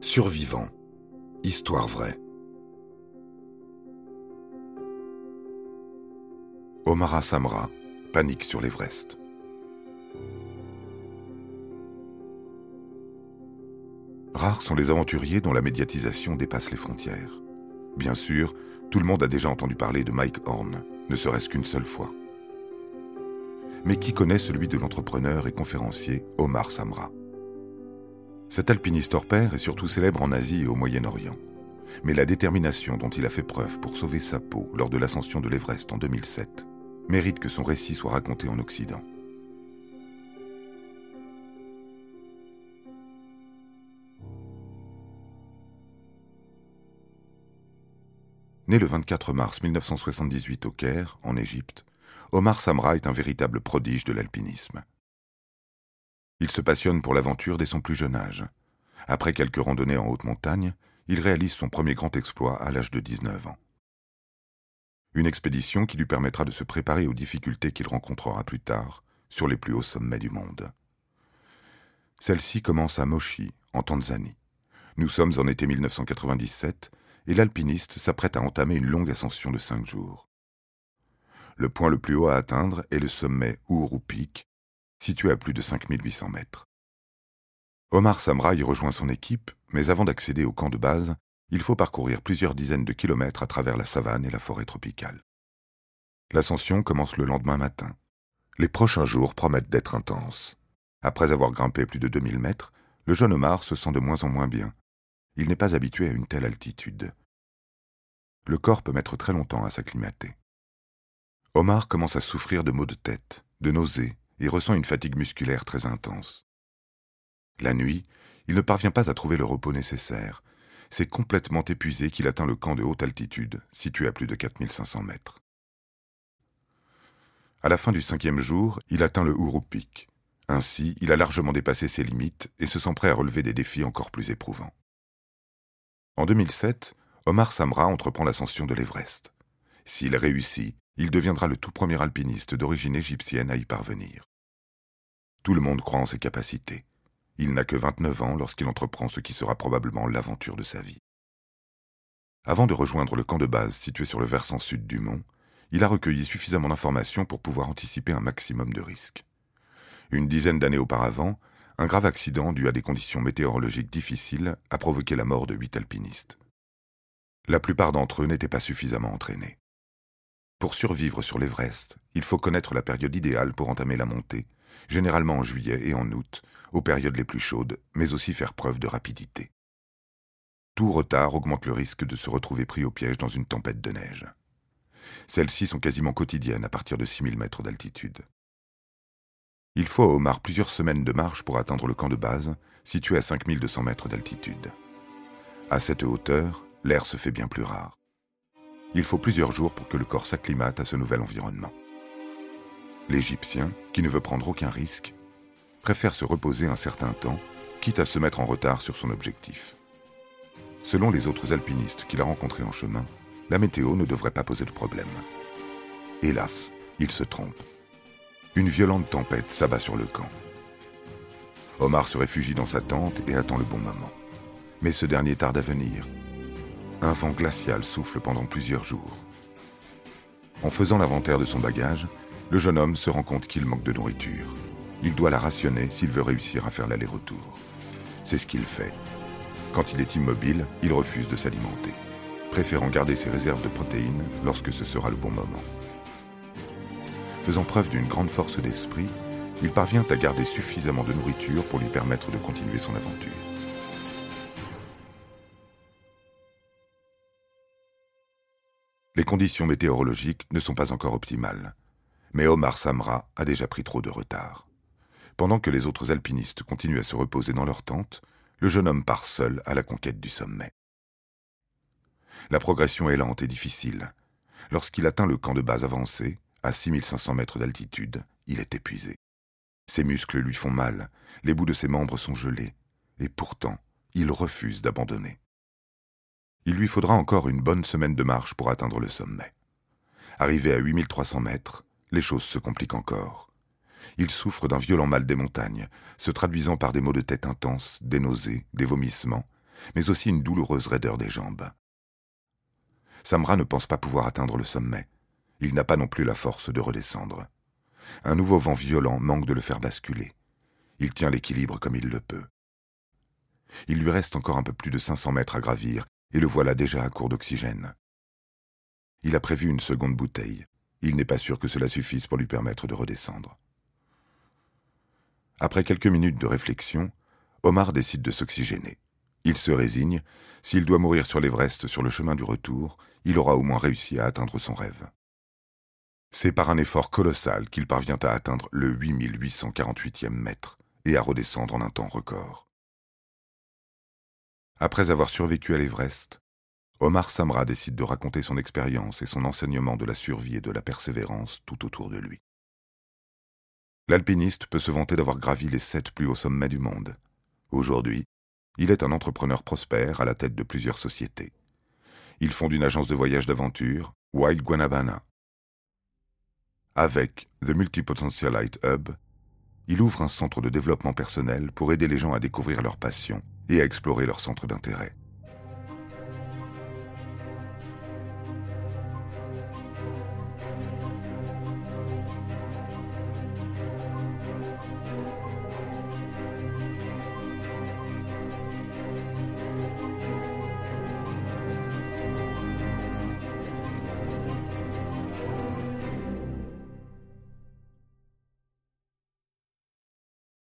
Survivant. Histoire vraie. Omar Samra, panique sur l'Everest. Rares sont les aventuriers dont la médiatisation dépasse les frontières. Bien sûr, tout le monde a déjà entendu parler de Mike Horn, ne serait-ce qu'une seule fois. Mais qui connaît celui de l'entrepreneur et conférencier Omar Samra cet alpiniste hors pair est surtout célèbre en Asie et au Moyen-Orient. Mais la détermination dont il a fait preuve pour sauver sa peau lors de l'ascension de l'Everest en 2007 mérite que son récit soit raconté en Occident. Né le 24 mars 1978 au Caire, en Égypte, Omar Samra est un véritable prodige de l'alpinisme. Il se passionne pour l'aventure dès son plus jeune âge. Après quelques randonnées en haute montagne, il réalise son premier grand exploit à l'âge de 19 ans. Une expédition qui lui permettra de se préparer aux difficultés qu'il rencontrera plus tard sur les plus hauts sommets du monde. Celle-ci commence à Moshi, en Tanzanie. Nous sommes en été 1997 et l'alpiniste s'apprête à entamer une longue ascension de cinq jours. Le point le plus haut à atteindre est le sommet Uhuru Peak, situé à plus de 5800 mètres. Omar Samra y rejoint son équipe, mais avant d'accéder au camp de base, il faut parcourir plusieurs dizaines de kilomètres à travers la savane et la forêt tropicale. L'ascension commence le lendemain matin. Les prochains jours promettent d'être intenses. Après avoir grimpé plus de 2000 mètres, le jeune Omar se sent de moins en moins bien. Il n'est pas habitué à une telle altitude. Le corps peut mettre très longtemps à s'acclimater. Omar commence à souffrir de maux de tête, de nausées, et ressent une fatigue musculaire très intense. La nuit, il ne parvient pas à trouver le repos nécessaire. C'est complètement épuisé qu'il atteint le camp de haute altitude, situé à plus de 4500 mètres. À la fin du cinquième jour, il atteint le Peak. Ainsi, il a largement dépassé ses limites et se sent prêt à relever des défis encore plus éprouvants. En 2007, Omar Samra entreprend l'ascension de l'Everest. S'il réussit, il deviendra le tout premier alpiniste d'origine égyptienne à y parvenir. Tout le monde croit en ses capacités. Il n'a que 29 ans lorsqu'il entreprend ce qui sera probablement l'aventure de sa vie. Avant de rejoindre le camp de base situé sur le versant sud du mont, il a recueilli suffisamment d'informations pour pouvoir anticiper un maximum de risques. Une dizaine d'années auparavant, un grave accident dû à des conditions météorologiques difficiles a provoqué la mort de huit alpinistes. La plupart d'entre eux n'étaient pas suffisamment entraînés. Pour survivre sur l'Everest, il faut connaître la période idéale pour entamer la montée généralement en juillet et en août, aux périodes les plus chaudes, mais aussi faire preuve de rapidité. Tout retard augmente le risque de se retrouver pris au piège dans une tempête de neige. Celles-ci sont quasiment quotidiennes à partir de 6000 mètres d'altitude. Il faut à Omar plusieurs semaines de marche pour atteindre le camp de base, situé à 5200 mètres d'altitude. À cette hauteur, l'air se fait bien plus rare. Il faut plusieurs jours pour que le corps s'acclimate à ce nouvel environnement. L'Égyptien, qui ne veut prendre aucun risque, préfère se reposer un certain temps, quitte à se mettre en retard sur son objectif. Selon les autres alpinistes qu'il a rencontrés en chemin, la météo ne devrait pas poser de problème. Hélas, il se trompe. Une violente tempête s'abat sur le camp. Omar se réfugie dans sa tente et attend le bon moment. Mais ce dernier tarde à venir. Un vent glacial souffle pendant plusieurs jours. En faisant l'inventaire de son bagage, le jeune homme se rend compte qu'il manque de nourriture. Il doit la rationner s'il veut réussir à faire l'aller-retour. C'est ce qu'il fait. Quand il est immobile, il refuse de s'alimenter, préférant garder ses réserves de protéines lorsque ce sera le bon moment. Faisant preuve d'une grande force d'esprit, il parvient à garder suffisamment de nourriture pour lui permettre de continuer son aventure. Les conditions météorologiques ne sont pas encore optimales. Mais Omar Samra a déjà pris trop de retard. Pendant que les autres alpinistes continuent à se reposer dans leur tente, le jeune homme part seul à la conquête du sommet. La progression est lente et difficile. Lorsqu'il atteint le camp de base avancé, à 6500 mètres d'altitude, il est épuisé. Ses muscles lui font mal, les bouts de ses membres sont gelés, et pourtant, il refuse d'abandonner. Il lui faudra encore une bonne semaine de marche pour atteindre le sommet. Arrivé à 8300 mètres, les choses se compliquent encore. Il souffre d'un violent mal des montagnes, se traduisant par des maux de tête intenses, des nausées, des vomissements, mais aussi une douloureuse raideur des jambes. Samra ne pense pas pouvoir atteindre le sommet. Il n'a pas non plus la force de redescendre. Un nouveau vent violent manque de le faire basculer. Il tient l'équilibre comme il le peut. Il lui reste encore un peu plus de 500 mètres à gravir, et le voilà déjà à court d'oxygène. Il a prévu une seconde bouteille. Il n'est pas sûr que cela suffise pour lui permettre de redescendre. Après quelques minutes de réflexion, Omar décide de s'oxygéner. Il se résigne, s'il doit mourir sur l'Everest sur le chemin du retour, il aura au moins réussi à atteindre son rêve. C'est par un effort colossal qu'il parvient à atteindre le 8848e mètre et à redescendre en un temps record. Après avoir survécu à l'Everest, Omar Samra décide de raconter son expérience et son enseignement de la survie et de la persévérance tout autour de lui. L'alpiniste peut se vanter d'avoir gravi les sept plus hauts sommets du monde. Aujourd'hui, il est un entrepreneur prospère à la tête de plusieurs sociétés. Il fonde une agence de voyage d'aventure, Wild Guanabana. Avec The Multipotentialite Hub, il ouvre un centre de développement personnel pour aider les gens à découvrir leur passion et à explorer leur centre d'intérêt.